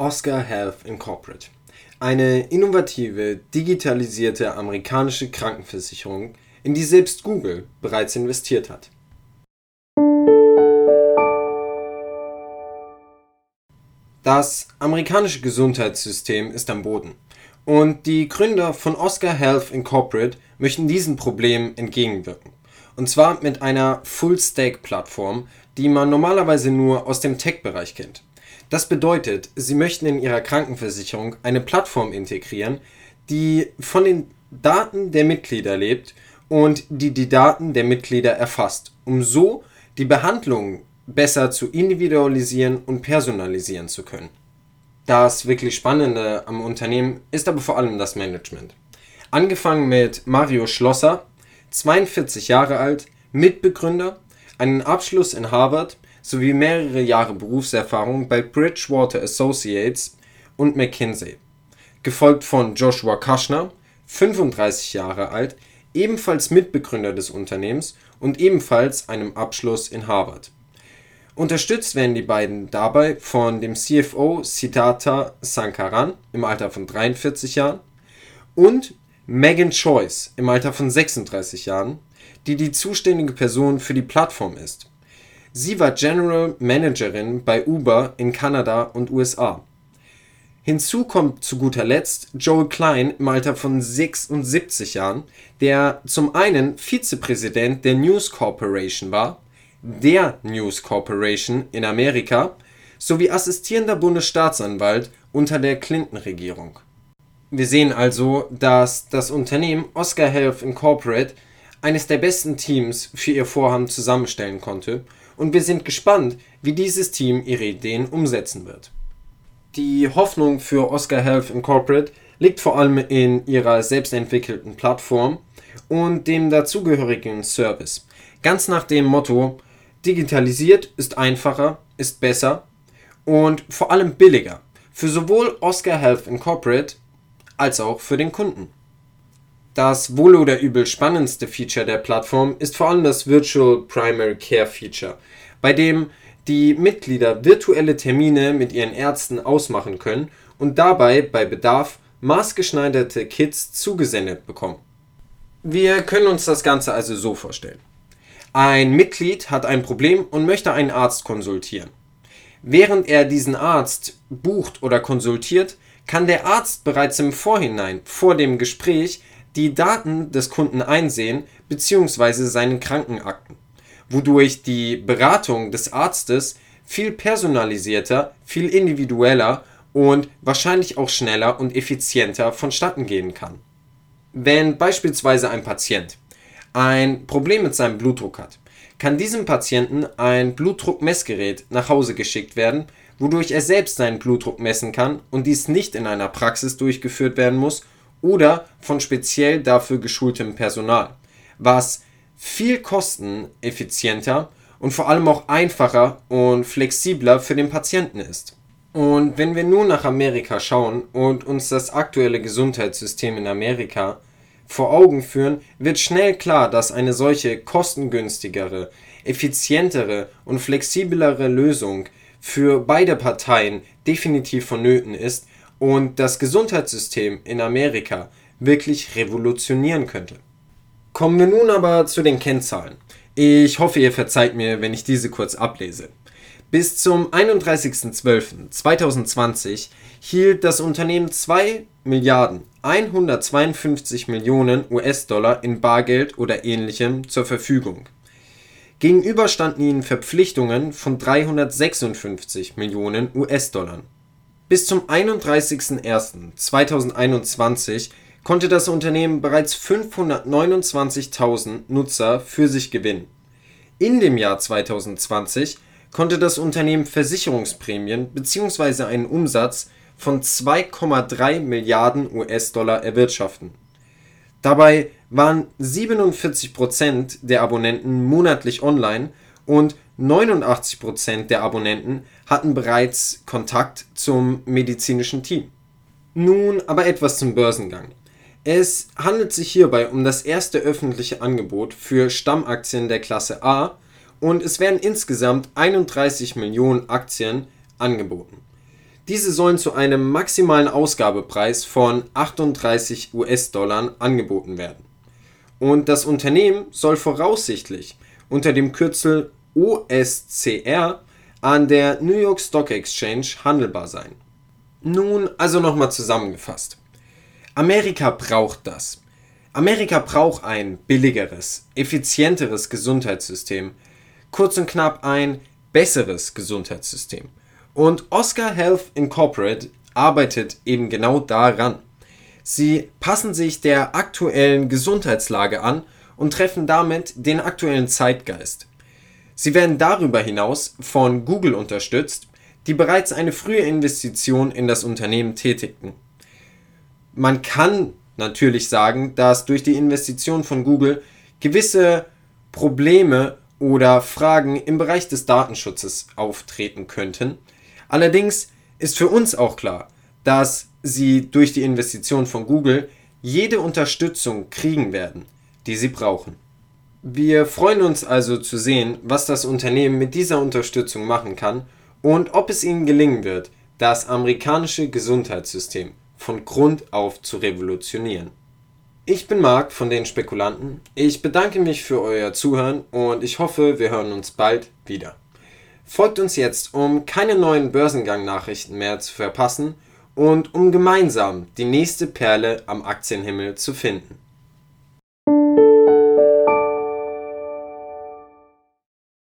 Oscar Health Inc. Eine innovative, digitalisierte amerikanische Krankenversicherung, in die selbst Google bereits investiert hat. Das amerikanische Gesundheitssystem ist am Boden und die Gründer von Oscar Health Inc. möchten diesem Problem entgegenwirken. Und zwar mit einer Full-Stack-Plattform, die man normalerweise nur aus dem Tech-Bereich kennt. Das bedeutet, sie möchten in ihrer Krankenversicherung eine Plattform integrieren, die von den Daten der Mitglieder lebt und die die Daten der Mitglieder erfasst, um so die Behandlung besser zu individualisieren und personalisieren zu können. Das wirklich Spannende am Unternehmen ist aber vor allem das Management. Angefangen mit Mario Schlosser, 42 Jahre alt, Mitbegründer, einen Abschluss in Harvard sowie mehrere Jahre Berufserfahrung bei Bridgewater Associates und McKinsey, gefolgt von Joshua Kushner, 35 Jahre alt, ebenfalls Mitbegründer des Unternehmens und ebenfalls einem Abschluss in Harvard. Unterstützt werden die beiden dabei von dem CFO Siddhartha Sankaran im Alter von 43 Jahren und Megan Choice im Alter von 36 Jahren, die die zuständige Person für die Plattform ist Sie war General Managerin bei Uber in Kanada und USA. Hinzu kommt zu guter Letzt Joel Klein im Alter von 76 Jahren, der zum einen Vizepräsident der News Corporation war, der News Corporation in Amerika, sowie assistierender Bundesstaatsanwalt unter der Clinton-Regierung. Wir sehen also, dass das Unternehmen Oscar Health Inc. eines der besten Teams für ihr Vorhaben zusammenstellen konnte und wir sind gespannt, wie dieses Team ihre Ideen umsetzen wird. Die Hoffnung für Oscar Health Inc. liegt vor allem in ihrer selbstentwickelten Plattform und dem dazugehörigen Service. Ganz nach dem Motto, digitalisiert ist einfacher, ist besser und vor allem billiger für sowohl Oscar Health Inc. als auch für den Kunden. Das wohl oder übel spannendste Feature der Plattform ist vor allem das Virtual Primary Care Feature, bei dem die Mitglieder virtuelle Termine mit ihren Ärzten ausmachen können und dabei bei Bedarf maßgeschneiderte Kits zugesendet bekommen. Wir können uns das Ganze also so vorstellen. Ein Mitglied hat ein Problem und möchte einen Arzt konsultieren. Während er diesen Arzt bucht oder konsultiert, kann der Arzt bereits im Vorhinein, vor dem Gespräch, die Daten des Kunden einsehen bzw. seine Krankenakten, wodurch die Beratung des Arztes viel personalisierter, viel individueller und wahrscheinlich auch schneller und effizienter vonstatten gehen kann. Wenn beispielsweise ein Patient ein Problem mit seinem Blutdruck hat, kann diesem Patienten ein Blutdruckmessgerät nach Hause geschickt werden, wodurch er selbst seinen Blutdruck messen kann und dies nicht in einer Praxis durchgeführt werden muss oder von speziell dafür geschultem Personal, was viel kosteneffizienter und vor allem auch einfacher und flexibler für den Patienten ist. Und wenn wir nun nach Amerika schauen und uns das aktuelle Gesundheitssystem in Amerika vor Augen führen, wird schnell klar, dass eine solche kostengünstigere, effizientere und flexiblere Lösung für beide Parteien definitiv vonnöten ist, und das Gesundheitssystem in Amerika wirklich revolutionieren könnte. Kommen wir nun aber zu den Kennzahlen. Ich hoffe, ihr verzeiht mir, wenn ich diese kurz ablese. Bis zum 31.12.2020 hielt das Unternehmen 2 Milliarden 152 Millionen US-Dollar in Bargeld oder ähnlichem zur Verfügung. Gegenüber standen ihnen Verpflichtungen von 356 Millionen US-Dollar. Bis zum 31.01.2021 konnte das Unternehmen bereits 529.000 Nutzer für sich gewinnen. In dem Jahr 2020 konnte das Unternehmen Versicherungsprämien bzw. einen Umsatz von 2,3 Milliarden US-Dollar erwirtschaften. Dabei waren 47% der Abonnenten monatlich online und 89% der Abonnenten hatten bereits Kontakt zum medizinischen Team. Nun aber etwas zum Börsengang. Es handelt sich hierbei um das erste öffentliche Angebot für Stammaktien der Klasse A und es werden insgesamt 31 Millionen Aktien angeboten. Diese sollen zu einem maximalen Ausgabepreis von 38 US-Dollar angeboten werden. Und das Unternehmen soll voraussichtlich unter dem Kürzel OSCR an der New York Stock Exchange handelbar sein. Nun also nochmal zusammengefasst. Amerika braucht das. Amerika braucht ein billigeres, effizienteres Gesundheitssystem, kurz und knapp ein besseres Gesundheitssystem. Und Oscar Health Incorporated arbeitet eben genau daran. Sie passen sich der aktuellen Gesundheitslage an und treffen damit den aktuellen Zeitgeist. Sie werden darüber hinaus von Google unterstützt, die bereits eine frühe Investition in das Unternehmen tätigten. Man kann natürlich sagen, dass durch die Investition von Google gewisse Probleme oder Fragen im Bereich des Datenschutzes auftreten könnten. Allerdings ist für uns auch klar, dass sie durch die Investition von Google jede Unterstützung kriegen werden, die sie brauchen. Wir freuen uns also zu sehen, was das Unternehmen mit dieser Unterstützung machen kann und ob es ihnen gelingen wird, das amerikanische Gesundheitssystem von Grund auf zu revolutionieren. Ich bin Marc von den Spekulanten. Ich bedanke mich für euer Zuhören und ich hoffe, wir hören uns bald wieder. Folgt uns jetzt, um keine neuen Börsengang-Nachrichten mehr zu verpassen und um gemeinsam die nächste Perle am Aktienhimmel zu finden.